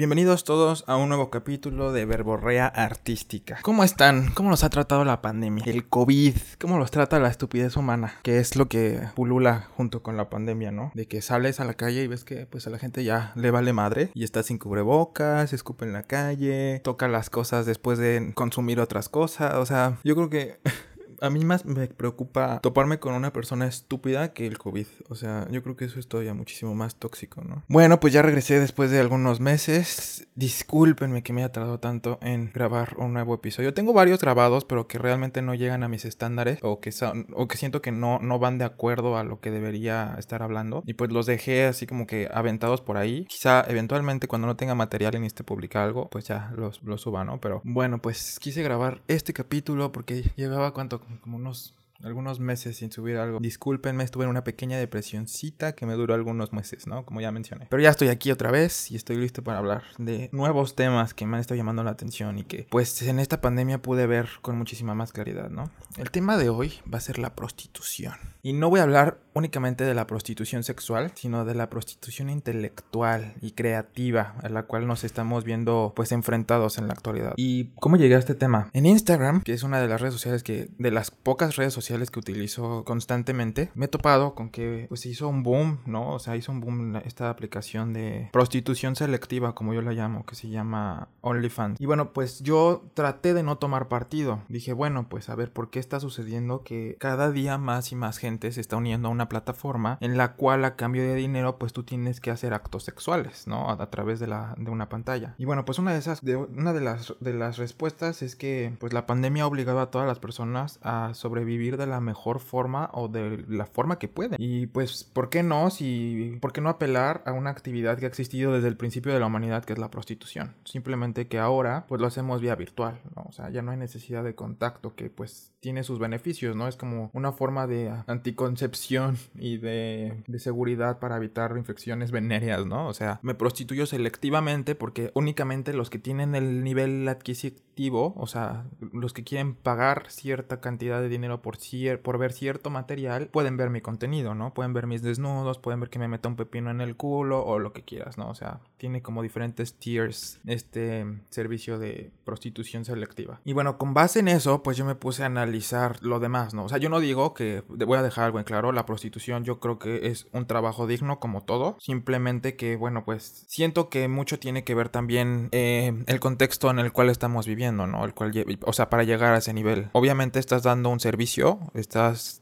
Bienvenidos todos a un nuevo capítulo de Verborrea Artística. ¿Cómo están? ¿Cómo los ha tratado la pandemia? El COVID. ¿Cómo los trata la estupidez humana? Que es lo que pulula junto con la pandemia, ¿no? De que sales a la calle y ves que pues a la gente ya le vale madre y está sin cubrebocas, escupe en la calle, toca las cosas después de consumir otras cosas. O sea, yo creo que a mí más me preocupa toparme con una persona estúpida que el COVID. O sea, yo creo que eso es todavía muchísimo más tóxico, ¿no? Bueno, pues ya regresé después de algunos meses. Discúlpenme que me haya tardado tanto en grabar un nuevo episodio. Tengo varios grabados, pero que realmente no llegan a mis estándares o que, son, o que siento que no, no van de acuerdo a lo que debería estar hablando. Y pues los dejé así como que aventados por ahí. Quizá eventualmente cuando no tenga material y necesite publicar algo, pues ya los, los suba, ¿no? Pero bueno, pues quise grabar este capítulo porque llevaba cuánto como unos algunos meses sin subir algo. Discúlpenme, estuve en una pequeña depresioncita que me duró algunos meses, ¿no? Como ya mencioné. Pero ya estoy aquí otra vez y estoy listo para hablar de nuevos temas que me han estado llamando la atención y que pues en esta pandemia pude ver con muchísima más claridad, ¿no? El tema de hoy va a ser la prostitución. Y no voy a hablar únicamente de la prostitución sexual, sino de la prostitución intelectual y creativa a la cual nos estamos viendo pues enfrentados en la actualidad. ¿Y cómo llegué a este tema? En Instagram, que es una de las redes sociales que de las pocas redes sociales que utilizo constantemente, me he topado con que pues hizo un boom, ¿no? O sea, hizo un boom esta aplicación de prostitución selectiva, como yo la llamo, que se llama OnlyFans. Y bueno, pues yo traté de no tomar partido. Dije, bueno, pues a ver, ¿por qué está sucediendo que cada día más y más gente se está uniendo a una plataforma en la cual a cambio de dinero pues tú tienes que hacer actos sexuales, ¿no? A, través de, la, de una pantalla. Y bueno, pues una de esas, de, una de las, de las respuestas es que pues la pandemia ha obligado a todas las personas a sobrevivir de la mejor forma o de la forma que pueden. Y pues, ¿por qué no? Si, ¿Por qué no apelar a una actividad que ha existido desde el principio de la humanidad, que es la prostitución? Simplemente que ahora, pues lo hacemos vía virtual, ¿no? O sea, ya no hay necesidad de contacto, que pues tiene sus beneficios, ¿no? Es como una forma de anticoncepción y de, de seguridad para evitar infecciones venéreas, ¿no? O sea, me prostituyo selectivamente porque únicamente los que tienen el nivel adquisitivo, o sea, los que quieren pagar cierta cantidad de dinero por por ver cierto material, pueden ver mi contenido, ¿no? Pueden ver mis desnudos, pueden ver que me meta un pepino en el culo o lo que quieras, ¿no? O sea, tiene como diferentes tiers este servicio de prostitución selectiva. Y bueno, con base en eso, pues yo me puse a analizar lo demás, ¿no? O sea, yo no digo que, voy a dejar algo en claro, la prostitución yo creo que es un trabajo digno como todo, simplemente que, bueno, pues siento que mucho tiene que ver también eh, el contexto en el cual estamos viviendo, ¿no? El cual, o sea, para llegar a ese nivel. Obviamente estás dando un servicio estás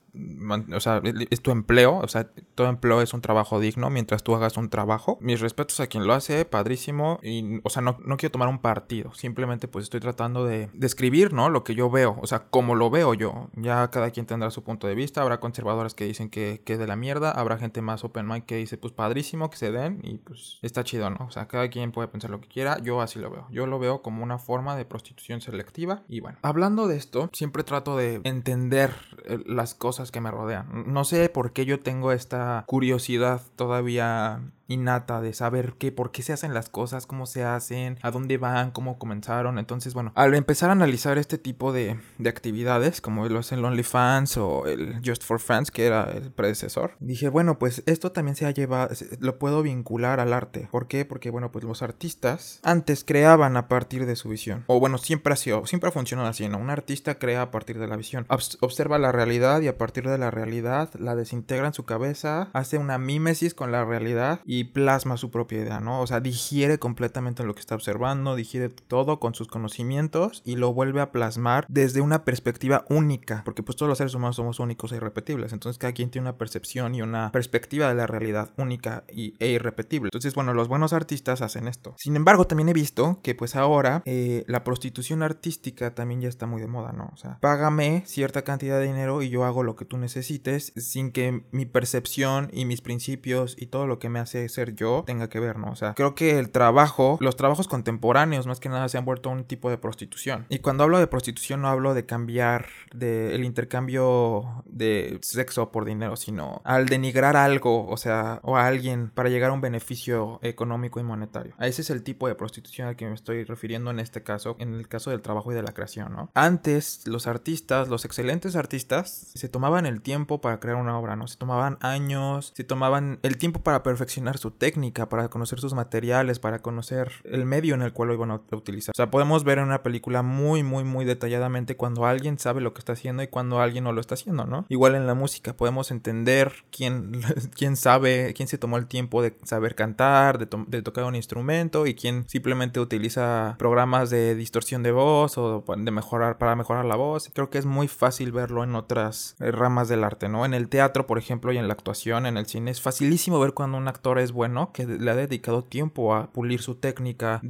o sea, es tu empleo, o sea, todo empleo es un trabajo digno mientras tú hagas un trabajo. Mis respetos a quien lo hace, padrísimo, y, o sea, no, no quiero tomar un partido, simplemente pues estoy tratando de describir, ¿no? Lo que yo veo, o sea, como lo veo yo. Ya cada quien tendrá su punto de vista, habrá conservadores que dicen que, que es de la mierda, habrá gente más open mind que dice, pues padrísimo, que se den, y pues está chido, ¿no? O sea, cada quien puede pensar lo que quiera, yo así lo veo. Yo lo veo como una forma de prostitución selectiva, y bueno, hablando de esto, siempre trato de entender eh, las cosas que me rodean. No sé por qué yo tengo esta curiosidad todavía innata de saber qué, por qué se hacen las cosas, cómo se hacen, a dónde van, cómo comenzaron. Entonces, bueno, al empezar a analizar este tipo de, de actividades, como lo es el OnlyFans o el Just for Fans, que era el predecesor, dije, bueno, pues esto también se ha llevado, lo puedo vincular al arte. ¿Por qué? Porque, bueno, pues los artistas antes creaban a partir de su visión. O bueno, siempre ha sido, siempre ha funcionado así, ¿no? Un artista crea a partir de la visión. observa la realidad y a partir de la realidad la desintegra en su cabeza, hace una mímesis con la realidad y plasma su propia idea, ¿no? O sea, digiere completamente lo que está observando, digiere todo con sus conocimientos y lo vuelve a plasmar desde una perspectiva única, porque pues todos los seres humanos somos únicos e irrepetibles, entonces cada quien tiene una percepción y una perspectiva de la realidad única y, e irrepetible. Entonces, bueno, los buenos artistas hacen esto. Sin embargo, también he visto que pues ahora eh, la prostitución artística también ya está muy de moda, ¿no? O sea, págame cierta cantidad de dinero y yo hago lo que tú necesites sin que mi percepción y mis principios y todo lo que me hace ser yo tenga que ver, ¿no? O sea, creo que el trabajo, los trabajos contemporáneos más que nada se han vuelto un tipo de prostitución. Y cuando hablo de prostitución no hablo de cambiar de el intercambio de sexo por dinero, sino al denigrar algo, o sea, o a alguien para llegar a un beneficio económico y monetario. A ese es el tipo de prostitución al que me estoy refiriendo en este caso, en el caso del trabajo y de la creación, ¿no? Antes los artistas, los excelentes artistas, se tomaban el tiempo para crear una obra, ¿no? Se tomaban años, se tomaban el tiempo para perfeccionar su técnica, para conocer sus materiales, para conocer el medio en el cual lo iban a utilizar. O sea, podemos ver en una película muy, muy, muy detalladamente cuando alguien sabe lo que está haciendo y cuando alguien no lo está haciendo, ¿no? Igual en la música podemos entender quién, quién sabe, quién se tomó el tiempo de saber cantar, de, de tocar un instrumento y quién simplemente utiliza programas de distorsión de voz o de mejorar para mejorar la voz. Creo que es muy fácil verlo en otras eh, ramas del arte, ¿no? En el teatro, por ejemplo, y en la actuación, en el cine, es facilísimo ver cuando un actor es bueno, que le ha dedicado tiempo a pulir su técnica,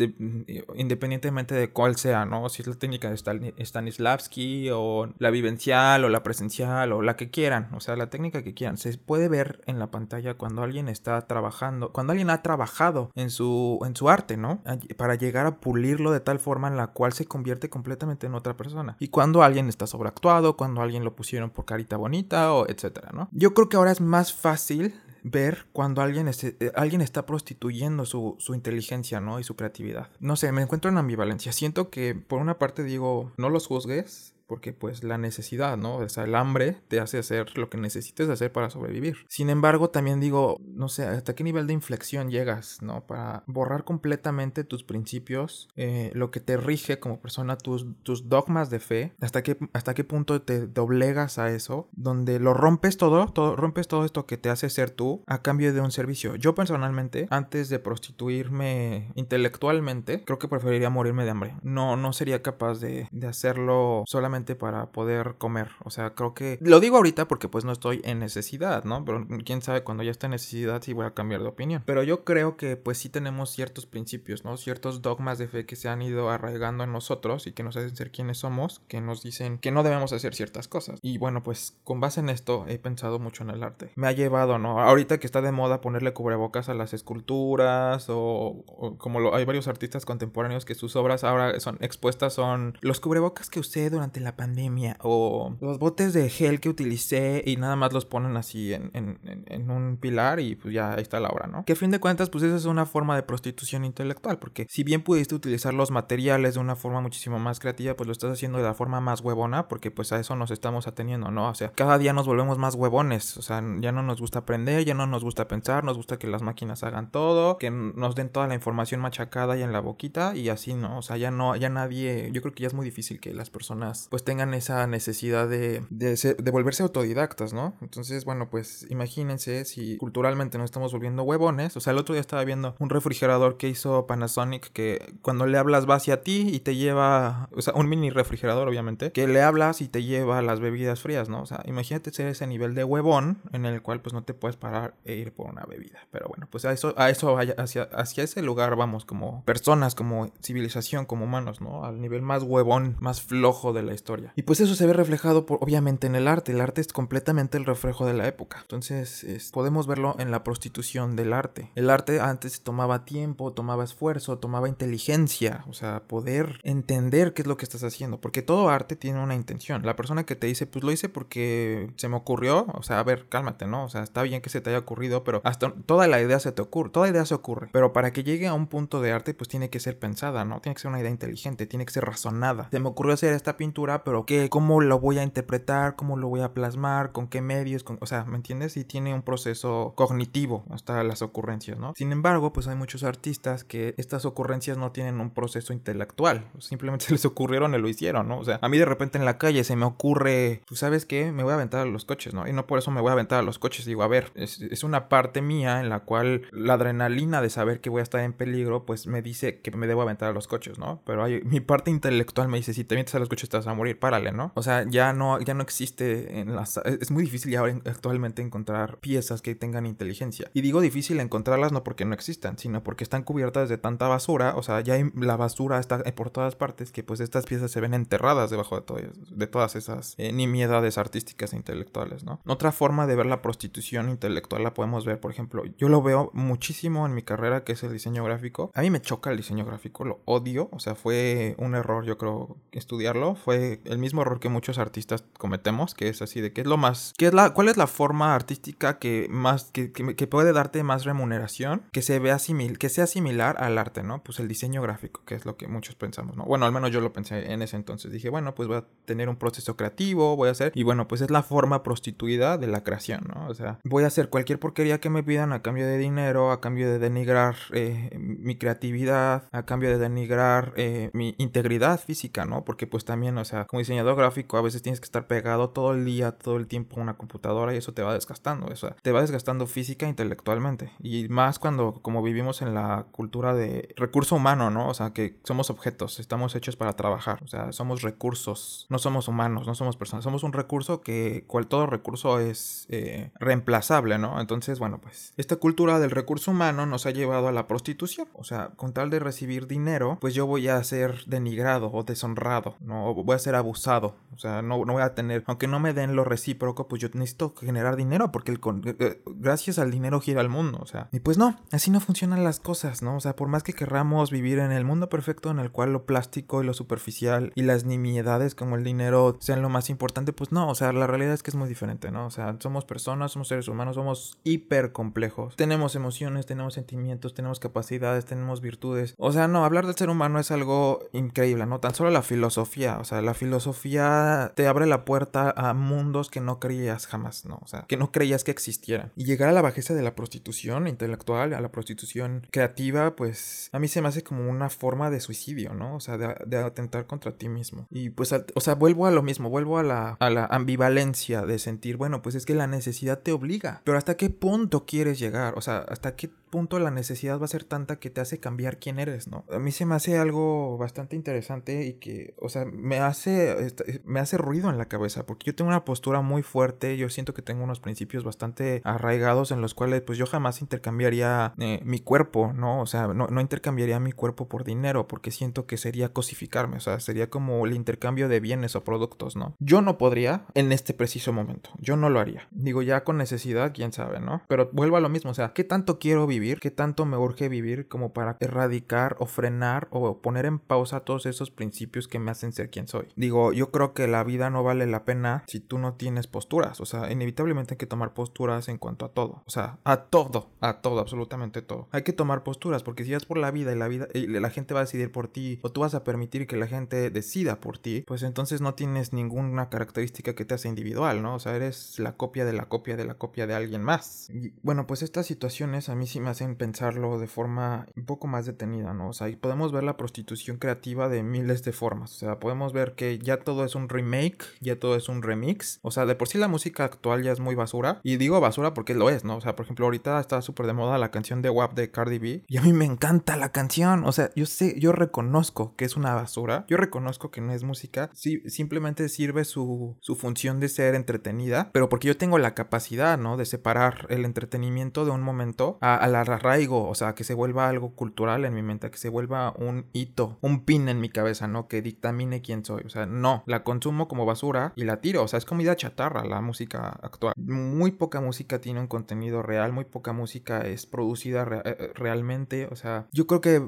independientemente de cuál sea, ¿no? Si es la técnica de Stanislavski o la vivencial o la presencial o la que quieran, o sea, la técnica que quieran. Se puede ver en la pantalla cuando alguien está trabajando, cuando alguien ha trabajado en su, en su arte, ¿no? Para llegar a pulirlo de tal forma en la cual se convierte completamente en otra persona. Y cuando alguien está sobreactuado, cuando alguien lo pusieron por carita bonita o etcétera, ¿no? Yo creo que ahora es más fácil ver cuando alguien, eh, alguien está prostituyendo su, su, inteligencia, ¿no? Y su creatividad. No sé, me encuentro en ambivalencia. Siento que por una parte digo, no los juzgues, porque pues la necesidad, ¿no? O sea, el hambre te hace hacer lo que necesites hacer para sobrevivir. Sin embargo, también digo, no sé, hasta qué nivel de inflexión llegas, ¿no? Para borrar completamente tus principios, eh, lo que te rige como persona, tus, tus dogmas de fe, hasta qué, hasta qué punto te doblegas a eso, donde lo rompes todo, todo, rompes todo esto que te hace ser tú a cambio de un servicio. Yo personalmente, antes de prostituirme intelectualmente, creo que preferiría morirme de hambre. No, no sería capaz de, de hacerlo solamente para poder comer. O sea, creo que lo digo ahorita porque pues no estoy en necesidad, ¿no? Pero quién sabe cuando ya esté en necesidad si voy a cambiar de opinión. Pero yo creo que pues sí tenemos ciertos principios, ¿no? Ciertos dogmas de fe que se han ido arraigando en nosotros y que nos hacen ser quienes somos, que nos dicen que no debemos hacer ciertas cosas. Y bueno, pues con base en esto he pensado mucho en el arte. Me ha llevado, ¿no? Ahorita que está de moda ponerle cubrebocas a las esculturas o, como lo, hay varios artistas contemporáneos que sus obras ahora son expuestas son los cubrebocas que usé durante la pandemia o los botes de gel que utilicé y nada más los ponen así en, en, un pilar y pues ya está la obra, ¿no? Que a fin de cuentas pues esa es una forma de prostitución intelectual porque si bien pudiste utilizar los materiales de una forma muchísimo más creativa pues lo estás haciendo de la forma más huevona porque pues a eso nos estamos ateniendo, ¿no? O sea, cada día nos volvemos más huevones, o sea, ya no nos gusta aprender, ya no nos gusta pensar, nos gusta que las máquinas hagan todo, que nos den toda la información machacada y en la boquita y así, ¿no? O sea, ya no, ya nadie, yo creo que ya es muy difícil que las personas pues pues tengan esa necesidad de, de, volverse autodidactas, ¿no? Entonces, bueno, pues imagínense si culturalmente nos estamos volviendo huevones. O sea, el otro día estaba viendo un refrigerador que hizo Panasonic que cuando le hablas va hacia ti y te lleva, o sea, un mini refrigerador obviamente, que le hablas y te lleva las bebidas frías, ¿no? O sea, imagínate ser ese nivel de huevón en el cual pues no te puedes parar e ir por una bebida. Pero bueno, pues a eso, a eso, hacia ese lugar vamos como personas, como civilización, como humanos, ¿no? Al nivel más huevón, más flojo de la historia y pues eso se ve reflejado por, obviamente en el arte. El arte es completamente el reflejo de la época. Entonces podemos verlo en la prostitución del arte. El arte antes tomaba tiempo, tomaba esfuerzo, tomaba inteligencia. O sea, poder entender qué es lo que estás haciendo. Porque todo arte tiene una intención. La persona que te dice, pues lo hice porque se me ocurrió. O sea, a ver, cálmate, ¿no? O sea, está bien que se te haya ocurrido, pero hasta toda la idea se te ocurre. Toda idea se ocurre. Pero para que llegue a un punto de arte, pues tiene que ser pensada, ¿no? Tiene que ser una idea inteligente, tiene que ser razonada. Se me ocurrió hacer esta pintura pero ¿qué, ¿cómo lo voy a interpretar? ¿Cómo lo voy a plasmar? ¿Con qué medios? o sea, ¿me entiendes? Y tiene un proceso cognitivo hasta las ocurrencias, ¿no? Sin embargo, pues hay muchos artistas que estas ocurrencias no tienen un proceso intelectual, simplemente se les ocurrieron y lo hicieron, ¿no? O sea, a mí de repente en la calle se me ocurre, ¿tú sabes qué? Me voy a aventar a los coches, ¿no? Y no por eso me voy a aventar a los coches, digo, a ver, es, es una parte mía en la cual la adrenalina de saber que voy a estar en peligro, pues me dice que me debo aventar a los coches, ¿no? Pero hay, mi parte intelectual me dice, si te metes a los coches vas a morir párale, ¿no? O sea, ya no, ya no existe en las... Es muy difícil ya actualmente encontrar piezas que tengan inteligencia. Y digo difícil encontrarlas no porque no existan, sino porque están cubiertas de tanta basura, o sea, ya la basura está por todas partes que pues estas piezas se ven enterradas debajo de, de todas esas eh, nimiedades artísticas e intelectuales, ¿no? Otra forma de ver la prostitución intelectual la podemos ver, por ejemplo, yo lo veo muchísimo en mi carrera que es el diseño gráfico. A mí me choca el diseño gráfico, lo odio, o sea, fue un error yo creo estudiarlo, fue el mismo error que muchos artistas cometemos, que es así de que es lo más, ¿qué es la, cuál es la forma artística que más, que, que, puede darte más remuneración, que se vea simil, que sea similar al arte, ¿no? Pues el diseño gráfico, que es lo que muchos pensamos, ¿no? Bueno, al menos yo lo pensé en ese entonces. Dije, bueno, pues voy a tener un proceso creativo, voy a hacer, y bueno, pues es la forma prostituida de la creación, ¿no? O sea, voy a hacer cualquier porquería que me pidan a cambio de dinero, a cambio de denigrar eh, mi creatividad, a cambio de denigrar eh, mi integridad física, ¿no? Porque pues también, o sea, como diseñador gráfico a veces tienes que estar pegado todo el día, todo el tiempo a una computadora y eso te va desgastando, o sea, te va desgastando física e intelectualmente. Y más cuando como vivimos en la cultura de recurso humano, ¿no? O sea, que somos objetos, estamos hechos para trabajar, o sea, somos recursos, no somos humanos, no somos personas, somos un recurso que, cual todo recurso es eh, reemplazable, ¿no? Entonces, bueno, pues esta cultura del recurso humano nos ha llevado a la prostitución, o sea, con tal de recibir dinero, pues yo voy a ser denigrado o deshonrado, ¿no? voy a ser abusado, o sea, no, no voy a tener, aunque no me den lo recíproco, pues yo necesito generar dinero porque el, eh, eh, gracias al dinero gira el mundo, o sea, y pues no, así no funcionan las cosas, ¿no? O sea, por más que querramos vivir en el mundo perfecto en el cual lo plástico y lo superficial y las nimiedades como el dinero sean lo más importante, pues no, o sea, la realidad es que es muy diferente, ¿no? O sea, somos personas, somos seres humanos, somos hiper complejos, tenemos emociones, tenemos sentimientos, tenemos capacidades, tenemos virtudes, o sea, no, hablar del ser humano es algo increíble, ¿no? Tan solo la filosofía, o sea, la filosofía te abre la puerta a mundos que no creías jamás, ¿no? O sea, que no creías que existieran. Y llegar a la bajeza de la prostitución intelectual, a la prostitución creativa, pues a mí se me hace como una forma de suicidio, ¿no? O sea, de, atentar contra ti mismo. Y pues, o sea, vuelvo a lo mismo, vuelvo a la, a la ambivalencia de sentir, bueno, pues es que la necesidad te obliga. Pero ¿hasta qué punto quieres llegar? O sea, ¿hasta qué punto la necesidad va a ser tanta que te hace cambiar quién eres, ¿no? A mí se me hace algo bastante interesante y que, o sea, me hace, este, me hace ruido en la cabeza porque yo tengo una postura muy fuerte, yo siento que tengo unos principios bastante arraigados en los cuales pues yo jamás intercambiaría eh, mi cuerpo, ¿no? O sea, no, no intercambiaría mi cuerpo por dinero porque siento que sería cosificarme, o sea, sería como el intercambio de bienes o productos, ¿no? Yo no podría en este preciso momento, yo no lo haría. Digo, ya con necesidad, quién sabe, ¿no? Pero vuelvo a lo mismo, o sea, ¿qué tanto quiero vivir? Vivir, qué tanto me urge vivir como para erradicar o frenar o poner en pausa todos esos principios que me hacen ser quien soy. Digo, yo creo que la vida no vale la pena si tú no tienes posturas, o sea, inevitablemente hay que tomar posturas en cuanto a todo, o sea, a todo, a todo, absolutamente todo. Hay que tomar posturas porque si vas por la vida y la vida y la gente va a decidir por ti o tú vas a permitir que la gente decida por ti, pues entonces no tienes ninguna característica que te hace individual, ¿no? O sea, eres la copia de la copia de la copia de alguien más. Bueno, pues estas situaciones a mí sí me hacen pensarlo de forma un poco más detenida, ¿no? O sea, podemos ver la prostitución creativa de miles de formas. O sea, podemos ver que ya todo es un remake, ya todo es un remix. O sea, de por sí la música actual ya es muy basura. Y digo basura porque lo es, ¿no? O sea, por ejemplo, ahorita está súper de moda la canción de WAP de Cardi B. Y a mí me encanta la canción. O sea, yo sé, yo reconozco que es una basura. Yo reconozco que no es música. Sí, simplemente sirve su, su función de ser entretenida. Pero porque yo tengo la capacidad, ¿no? De separar el entretenimiento de un momento a, a la arraigo, o sea, que se vuelva algo cultural en mi mente, que se vuelva un hito, un pin en mi cabeza, ¿no? Que dictamine quién soy, o sea, no, la consumo como basura y la tiro, o sea, es comida chatarra la música actual. Muy poca música tiene un contenido real, muy poca música es producida eh, realmente, o sea, yo creo que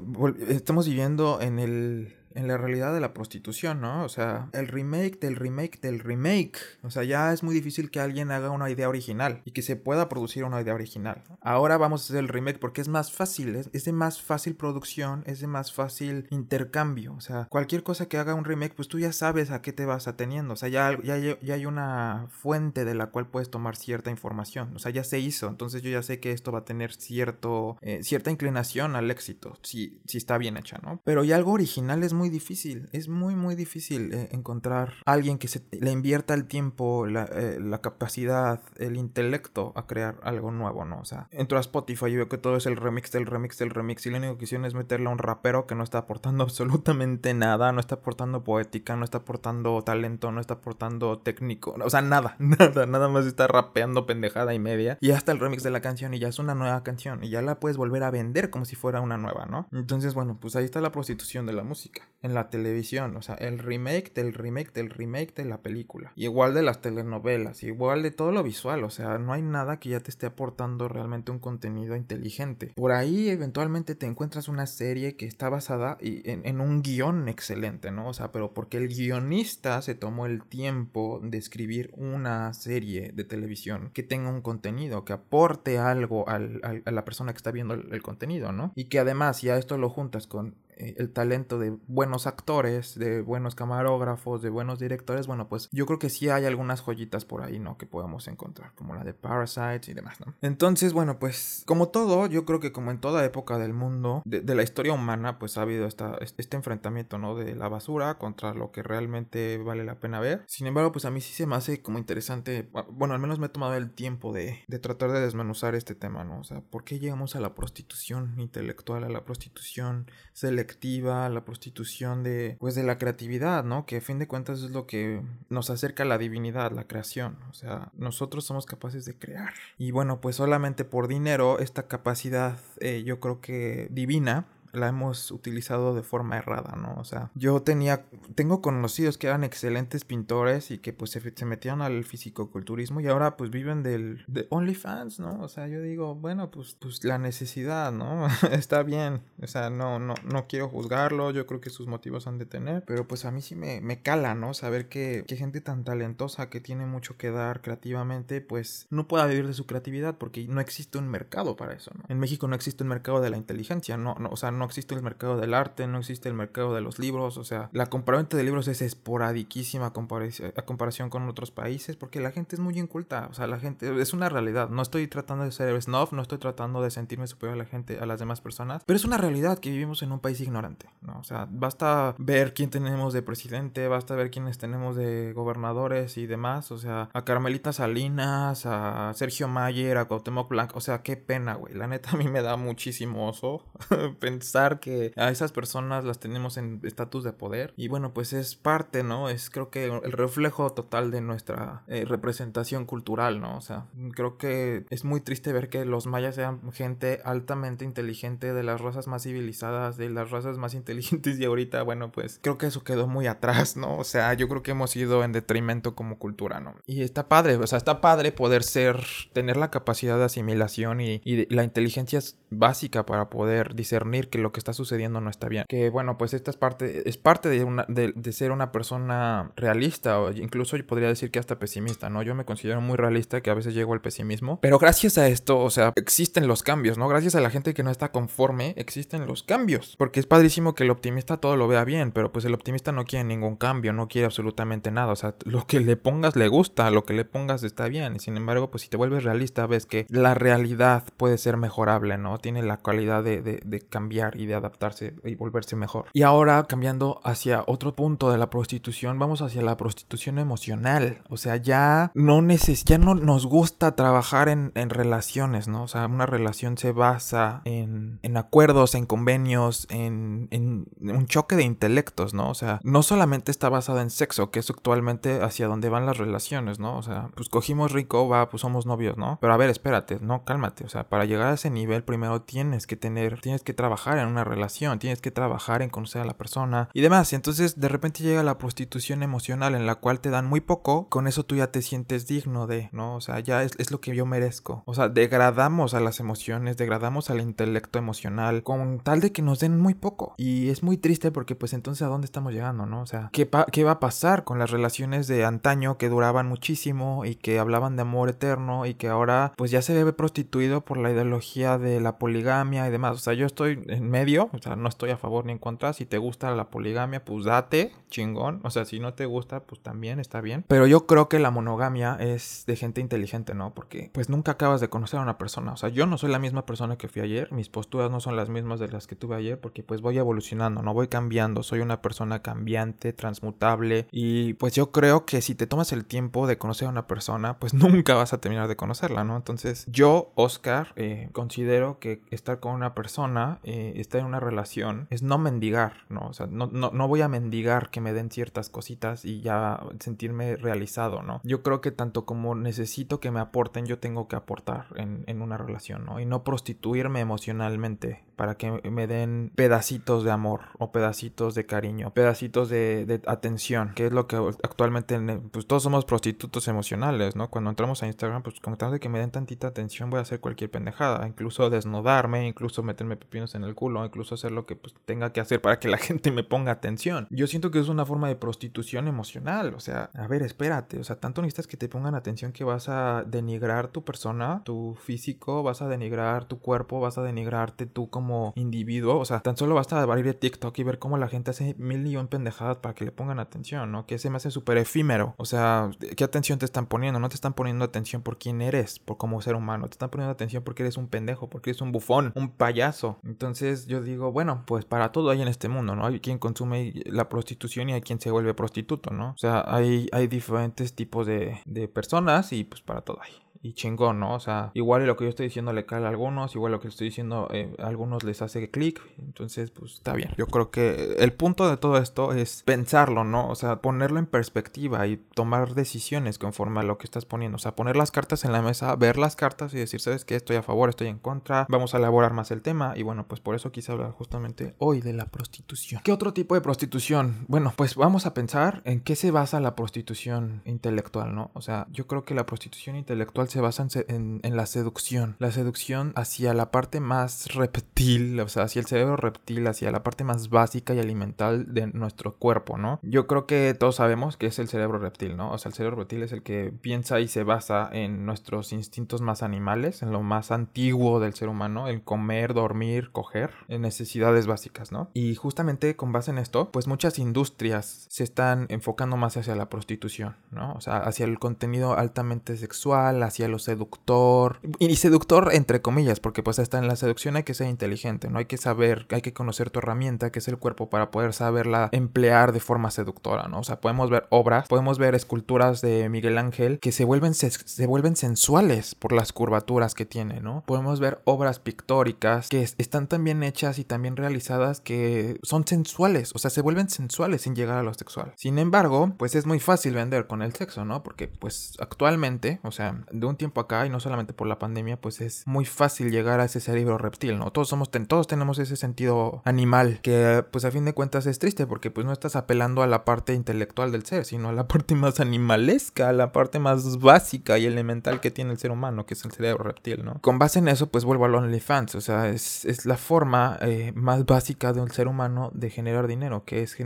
estamos viviendo en el en la realidad de la prostitución, ¿no? O sea, el remake del remake del remake. O sea, ya es muy difícil que alguien haga una idea original y que se pueda producir una idea original. Ahora vamos a hacer el remake porque es más fácil, es, de más fácil producción, es de más fácil intercambio. O sea, cualquier cosa que haga un remake, pues tú ya sabes a qué te vas ateniendo. O sea, ya, hay una fuente de la cual puedes tomar cierta información. O sea, ya se hizo. Entonces yo ya sé que esto va a tener cierto, eh, cierta inclinación al éxito, si, si está bien hecha, ¿no? Pero ya algo original es muy difícil, es muy muy difícil eh, encontrar alguien que se le invierta el tiempo, eh, la, capacidad, el intelecto a crear algo nuevo, ¿no? O sea, entro a Spotify y veo que todo es el remix del remix del remix y la única que hicieron es meterle a un rapero que no está aportando absolutamente nada, no está aportando poética, no está aportando talento, no está aportando técnico, o sea, nada, nada, nada más está rapeando pendejada y media y hasta el remix de la canción y ya es una nueva canción y ya la puedes volver a vender como si fuera una nueva, ¿no? Entonces, bueno, pues ahí está la prostitución de la música. En la televisión, o sea, el remake del remake del remake de la película. Igual de las telenovelas, igual de todo lo visual, o sea, no hay nada que ya te esté aportando realmente un contenido inteligente. Por ahí eventualmente te encuentras una serie que está basada en, un guion excelente, ¿no? O sea, pero porque el guionista se tomó el tiempo de escribir una serie de televisión que tenga un contenido, que aporte algo al, a la persona que está viendo el contenido, ¿no? Y que además, si a esto lo juntas con el talento de buenos actores, de buenos camarógrafos, de buenos directores, bueno, pues yo creo que sí hay algunas joyitas por ahí, ¿no? Que podemos encontrar, como la de Parasites y demás, ¿no? Entonces, bueno, pues como todo, yo creo que como en toda época del mundo, de, la historia humana, pues ha habido esta, este enfrentamiento, ¿no? De la basura contra lo que realmente vale la pena ver. Sin embargo, pues a mí sí se me hace como interesante, bueno, al menos me he tomado el tiempo de, de tratar de desmenuzar este tema, ¿no? O sea, ¿por qué llegamos a la prostitución intelectual, a la prostitución selectiva? La prostitución de, pues, de la creatividad, ¿no? Que a fin de cuentas es lo que nos acerca a la divinidad, la creación. O sea, nosotros somos capaces de crear. Y bueno, pues solamente por dinero, esta capacidad, eh, yo creo que divina, la hemos utilizado de forma errada, ¿no? O sea, yo tenía, tengo conocidos que eran excelentes pintores y que pues se, se metían al fisicoculturismo y ahora pues viven del de OnlyFans, ¿no? O sea, yo digo, bueno, pues, pues la necesidad, ¿no? Está bien, o sea, no, no, no quiero juzgarlo, yo creo que sus motivos han de tener, pero pues a mí sí me, me cala, ¿no? Saber que, que gente tan talentosa que tiene mucho que dar creativamente, pues no pueda vivir de su creatividad porque no existe un mercado para eso, ¿no? En México no existe un mercado de la inteligencia, no, no o sea, no existe el mercado del arte, no existe el mercado de los libros, o sea, la compraventa de libros es esporadiquísima a comparación con otros países porque la gente es muy inculta, o sea, la gente es una realidad, no estoy tratando de ser snob, no estoy tratando de sentirme superior a la gente, a las demás personas, pero es una realidad que vivimos en un país ignorante, ¿no? O sea, basta ver quién tenemos de presidente, basta ver quiénes tenemos de gobernadores y demás, o sea, a Carmelita Salinas, a Sergio Mayer, a Cuauhtémoc Blanco, o sea, qué pena, güey, la neta a mí me da muchísimo oso pensar que a esas personas las tenemos en estatus de poder. Y bueno pues es parte no es creo que el reflejo total de nuestra eh, representación cultural no o sea creo que es muy triste ver que los mayas sean gente altamente inteligente de las razas más civilizadas de las razas más inteligentes y ahorita bueno pues creo que eso quedó muy atrás no o sea yo creo que hemos ido en detrimento como cultura no y está padre o sea está padre poder ser tener la capacidad de asimilación y, y la inteligencia básica para poder discernir lo que está sucediendo no está bien. Que bueno, pues esta es parte, es parte de, una, de, ser una persona realista o incluso yo podría decir que hasta pesimista, ¿no? Yo me considero muy realista que a veces llego al pesimismo, pero gracias a esto, o sea, existen los cambios, ¿no? Gracias a la gente que no está conforme, existen los cambios. Porque es padrísimo que el optimista todo lo vea bien, pero pues el optimista no quiere ningún cambio, no quiere absolutamente nada, o sea, lo que le pongas le gusta, lo que le pongas está bien, y sin embargo, pues si te vuelves realista, ves que la realidad puede ser mejorable, ¿no? Tiene la cualidad de, de, de cambiar y de adaptarse y volverse mejor. Y ahora cambiando hacia otro punto de la prostitución, vamos hacia la prostitución emocional. O sea, ya no neces ya no nos gusta trabajar en, en, relaciones, ¿no? O sea, una relación se basa en, en acuerdos, en convenios, en, en, un choque de intelectos, ¿no? O sea, no solamente está basada en sexo, que es actualmente hacia donde van las relaciones, ¿no? O sea, pues cogimos rico, va, pues somos novios, ¿no? Pero a ver, espérate, no, cálmate. O sea, para llegar a ese nivel primero tienes que tener, tienes que trabajar en una relación, tienes que trabajar en conocer a la persona y demás. Y entonces de repente llega la prostitución emocional en la cual te dan muy poco, con eso tú ya te sientes digno de, ¿no? O sea, ya es, lo que yo merezco. O sea, degradamos a las emociones, degradamos al intelecto emocional con tal de que nos den muy poco. Y es muy triste porque pues entonces a dónde estamos llegando, ¿no? O sea, ¿qué, qué va a pasar con las relaciones de antaño que duraban muchísimo y que hablaban de amor eterno y que ahora pues ya se ve prostituido por la ideología de la poligamia y demás? O sea, yo estoy en medio, o sea, no estoy a favor ni en contra. Si te gusta la poligamia, pues date, chingón. O sea, si no te gusta, pues también está bien. Pero yo creo que la monogamia es de gente inteligente, ¿no? Porque pues nunca acabas de conocer a una persona. O sea, yo no soy la misma persona que fui ayer. Mis posturas no son las mismas de las que tuve ayer porque pues voy evolucionando, no voy cambiando. Soy una persona cambiante, transmutable. Y pues yo creo que si te tomas el tiempo de conocer a una persona, pues nunca vas a terminar de conocerla, ¿no? Entonces yo, Oscar, eh, considero que estar con una persona... Eh, eh, estar en una relación es no mendigar, ¿no? O sea, no, no, no voy a mendigar que me den ciertas cositas y ya sentirme realizado, ¿no? Yo creo que tanto como necesito que me aporten, yo tengo que aportar en, en una relación, ¿no? Y no prostituirme emocionalmente para que me den pedacitos de amor o pedacitos de cariño, pedacitos de, atención, que es lo que actualmente, pues todos somos prostitutos emocionales, ¿no? Cuando entramos a Instagram, pues con tal de que me den tantita atención voy a hacer cualquier pendejada, incluso desnudarme, incluso meterme pepinos en el culo, incluso hacer lo que pues, tenga que hacer para que la gente me ponga atención. Yo siento que es una forma de prostitución emocional, o sea, a ver, espérate, o sea, tanto necesitas que te pongan atención que vas a denigrar tu persona, tu físico, vas a denigrar tu cuerpo, vas a denigrarte tú como individuo. O sea, tan solo basta abrir el TikTok y ver cómo la gente hace mil un pendejadas para que le pongan atención, ¿no? Que se me hace súper efímero. O sea, ¿qué atención te están poniendo? No te están poniendo atención por quién eres, por como ser humano. Te están poniendo atención porque eres un pendejo, porque eres un bufón, un payaso. Entonces yo digo, bueno, pues para todo hay en este mundo, ¿no? Hay quien consume la prostitución y hay quien se vuelve prostituto, ¿no? O sea, hay, hay diferentes tipos de, de personas y pues para todo hay y chingón, ¿no? O sea, igual lo que yo estoy diciendo le cae a algunos, igual lo que estoy diciendo eh, a algunos les hace clic, entonces pues está bien. Yo creo que el punto de todo esto es pensarlo, ¿no? O sea, ponerlo en perspectiva y tomar decisiones conforme a lo que estás poniendo, o sea, poner las cartas en la mesa, ver las cartas y decir, ¿sabes qué? Estoy a favor, estoy en contra, vamos a elaborar más el tema y bueno, pues por eso quise hablar justamente hoy de la prostitución. ¿Qué otro tipo de prostitución? Bueno, pues vamos a pensar en qué se basa la prostitución intelectual, ¿no? O sea, yo creo que la prostitución intelectual se basa en, la seducción. La seducción hacia la parte más reptil, o sea, hacia el cerebro reptil, hacia la parte más básica y alimental de nuestro cuerpo, ¿no? Yo creo que todos sabemos que es el cerebro reptil, ¿no? O sea, el cerebro reptil es el que piensa y se basa en nuestros instintos más animales, en lo más antiguo del ser humano, el comer, dormir, coger, en necesidades básicas, ¿no? Y justamente con base en esto, pues muchas industrias se están enfocando más hacia la prostitución, ¿no? O sea, hacia el contenido altamente sexual, hacia lo seductor. Y seductor entre comillas, porque pues hasta en la seducción hay que ser inteligente, ¿no? Hay que saber, hay que conocer tu herramienta, que es el cuerpo, para poder saberla emplear de forma seductora, ¿no? O sea, podemos ver obras, podemos ver esculturas de Miguel Ángel que se vuelven, se, vuelven sensuales por las curvaturas que tiene, ¿no? Podemos ver obras pictóricas que están tan bien hechas y tan bien realizadas que son sensuales, o sea, se vuelven sensuales sin llegar a lo sexual. Sin embargo, pues es muy fácil vender con el sexo, ¿no? Porque pues actualmente, o sea, de un tiempo acá, y no solamente por la pandemia, pues es muy fácil llegar a ese cerebro reptil, ¿no? Todos somos, todos tenemos ese sentido animal, que pues a fin de cuentas es triste, porque pues no estás apelando a la parte intelectual del ser, sino a la parte más animalesca, a la parte más básica y elemental que tiene el ser humano, que es el cerebro reptil, ¿no? Con base en eso, pues vuelvo al OnlyFans, o sea, es, es la forma eh, más básica de un ser humano de generar dinero, que es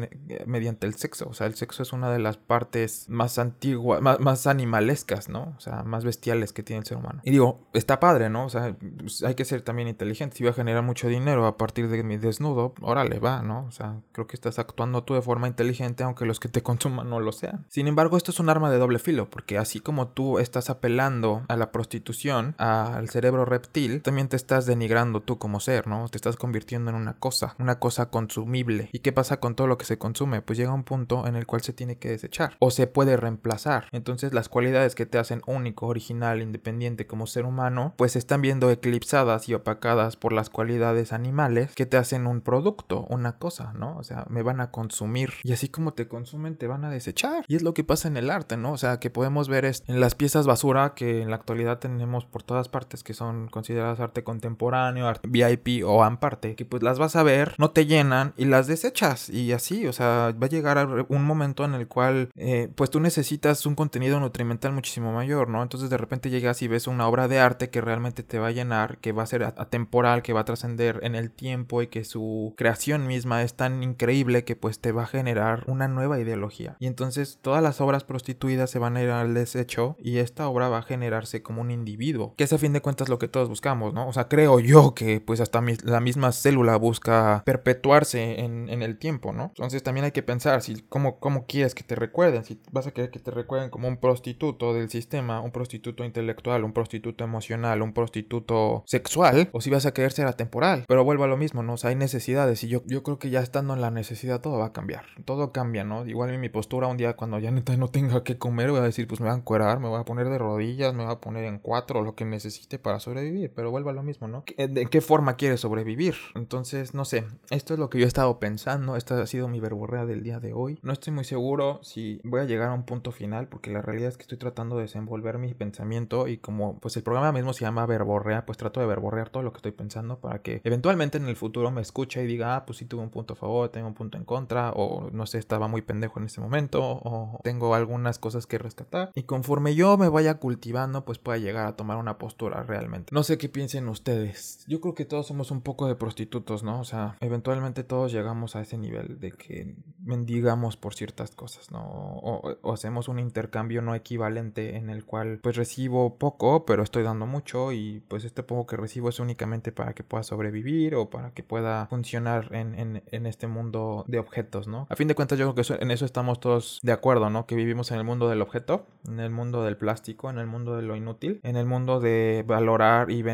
mediante el sexo, o sea, el sexo es una de las partes más antiguas, más, más animalescas, ¿no? O sea, más bestiales que tiene el ser humano. Y digo, está padre, ¿no? O sea, pues, hay que ser también inteligente. Si voy a generar mucho dinero a partir de mi desnudo, órale, va, ¿no? O sea, creo que estás actuando tú de forma inteligente, aunque los que te consuman no lo sean. Sin embargo, esto es un arma de doble filo, porque así como tú estás apelando a la prostitución, al cerebro reptil, también te estás denigrando tú como ser, ¿no? Te estás convirtiendo en una cosa, una cosa consumible. ¿Y qué pasa con todo lo que se consume? Pues llega un punto en el cual se tiene que desechar o se puede reemplazar. Entonces, las cualidades que te hacen único, original, independiente como ser humano, pues están viendo eclipsadas y opacadas por las cualidades animales que te hacen un producto, una cosa, ¿no? O sea, me van a consumir y así como te consumen te van a desechar. Y es lo que pasa en el arte, ¿no? O sea, que podemos ver en las piezas basura que en la actualidad tenemos por todas partes que son consideradas arte contemporáneo, arte VIP o amparte, que pues las vas a ver, no te llenan y las desechas y así, o sea, va a llegar un momento en el cual eh, pues tú necesitas un contenido nutrimental muchísimo mayor, ¿no? Entonces de repente llegas y ves una obra de arte que realmente te va a llenar, que va a ser atemporal, que va a trascender en el tiempo y que su creación misma es tan increíble que pues te va a generar una nueva ideología. Y entonces todas las obras prostituidas se van a ir al desecho y esta obra va a generarse como un individuo, que es a fin de cuentas lo que todos buscamos, ¿no? O sea, creo yo que pues hasta la misma célula busca perpetuarse en, el tiempo, ¿no? Entonces también hay que pensar si cómo, cómo quieres que te recuerden, si vas a querer que te recuerden como un prostituto del sistema, un prostituto intelectual, un prostituto emocional, un prostituto sexual, o si vas a querer ser atemporal. Pero vuelvo a lo mismo, ¿no? O sea, hay necesidades y yo, yo creo que ya estando en la necesidad todo va a cambiar. Todo cambia, ¿no? Igual mi postura un día cuando ya neta no tenga que comer voy a decir, pues me voy a encuerar, me voy a poner de rodillas, me voy a poner en cuatro, lo que necesite para sobrevivir. Pero vuelvo a lo mismo, ¿no? ¿De qué forma quieres sobrevivir? Entonces, no sé, esto es lo que yo he estado pensando, esta ha sido mi verborrea del día de hoy. No estoy muy seguro si voy a llegar a un punto final porque la realidad es que estoy tratando de desenvolver mi pensamiento y como pues el programa mismo se llama verborrea, pues trato de verborrear todo lo que estoy pensando para que eventualmente en el futuro me escuche y diga, ah, pues sí tuve un punto a favor, tengo un punto en contra o no sé, estaba muy pendejo en ese momento o tengo algunas cosas que rescatar y conforme yo me vaya cultivando pues pueda llegar a tomar una postura realmente. No sé qué piensen ustedes. Yo creo que todos somos un poco de prostitutos, ¿no? O sea, eventualmente todos llegamos a ese nivel de que mendigamos por ciertas cosas, ¿no? O, hacemos un intercambio no equivalente en el cual pues recibo poco, pero estoy dando mucho y pues este poco que recibo es únicamente para que pueda sobrevivir o para que pueda funcionar en, en, este mundo de objetos, ¿no? A fin de cuentas yo creo que en eso estamos todos de acuerdo, ¿no? Que vivimos en el mundo del objeto, en el mundo del plástico, en el mundo de lo inútil, en el mundo de valorar y,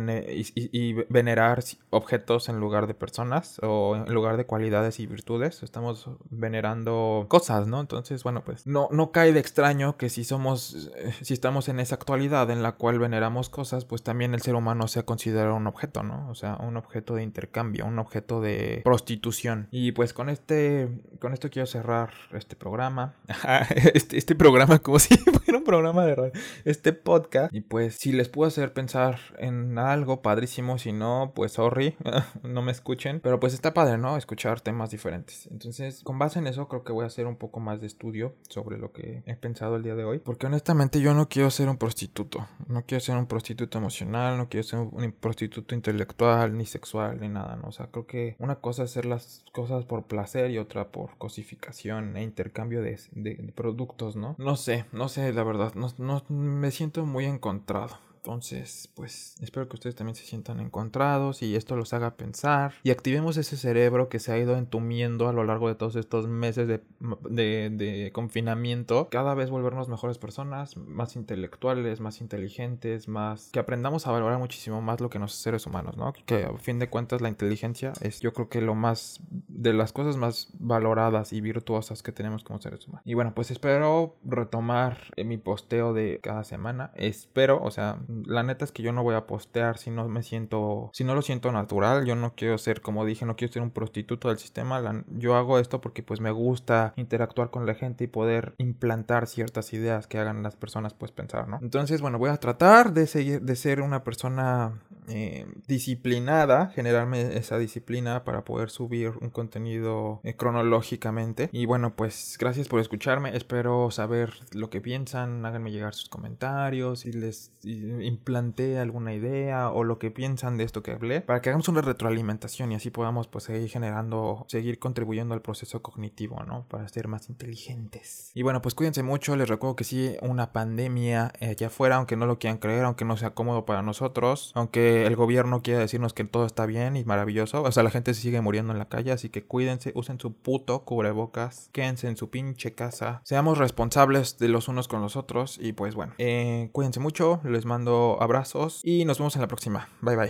y venerar objetos en lugar de personas o en lugar de cualidades y virtudes. Estamos venerando cosas, ¿no? Entonces, bueno, pues no, no cae de extraño que si somos, eh, si estamos en esa actualidad en la cual veneramos cosas, pues también el ser humano sea considerado un objeto, ¿no? O sea, un objeto de intercambio, un objeto de prostitución. Y pues con este, con esto quiero cerrar este programa. este, este programa como si fuera un programa de radio. Este podcast. Y pues si les puedo hacer pensar en algo padrísimo, si no, pues sorry, no me escuchen. Pero pues está padre, ¿no? Escuchar temas diferentes. Entonces, con base en eso, creo que voy a hacer un poco más de estudio sobre lo que he pensado el día de hoy. Porque honestamente yo no quiero ser un prostituto. No quiero ser un prostituto emocional, no quiero ser un prostituto intelectual, ni sexual, ni nada, ¿no? O sea, creo que una cosa es hacer las cosas por placer y otra por cosificación e intercambio de, productos, ¿no? No sé, no sé, la verdad, no, no me siento muy encontrado. Entonces, pues espero que ustedes también se sientan encontrados y esto los haga pensar y activemos ese cerebro que se ha ido entumiendo a lo largo de todos estos meses de, de, confinamiento. Cada vez volvernos mejores personas, más intelectuales, más inteligentes, más... que aprendamos a valorar muchísimo más lo que nos seres humanos, ¿no? Que a fin de cuentas la inteligencia es yo creo que lo más... de las cosas más valoradas y virtuosas que tenemos como seres humanos. Y bueno, pues espero retomar mi posteo de cada semana. Espero, o sea, la neta es que yo no voy a postear si no me siento, si no lo siento natural, yo no quiero ser, como dije, no quiero ser un prostituto del sistema, yo hago esto porque pues me gusta interactuar con la gente y poder implantar ciertas ideas que hagan las personas pues pensar, ¿no? Entonces, bueno, voy a tratar de seguir, de ser una persona eh, disciplinada, generarme esa disciplina para poder subir un contenido eh, cronológicamente. Y bueno, pues gracias por escucharme, espero saber lo que piensan, háganme llegar sus comentarios, si les implanté alguna idea o lo que piensan de esto que hablé, para que hagamos una retroalimentación y así podamos pues seguir generando, seguir contribuyendo al proceso cognitivo, ¿no? Para ser más inteligentes. Y bueno, pues cuídense mucho, les recuerdo que sí, una pandemia eh, allá afuera, aunque no lo quieran creer, aunque no sea cómodo para nosotros, aunque el gobierno quiera decirnos que todo está bien y maravilloso, o sea, la gente se sigue muriendo en la calle, así que cuídense, usen su puto cubrebocas, quédense en su pinche casa, seamos responsables de los unos con los otros y pues bueno, eh, cuídense mucho, les mando abrazos y nos vemos en la próxima. Bye bye.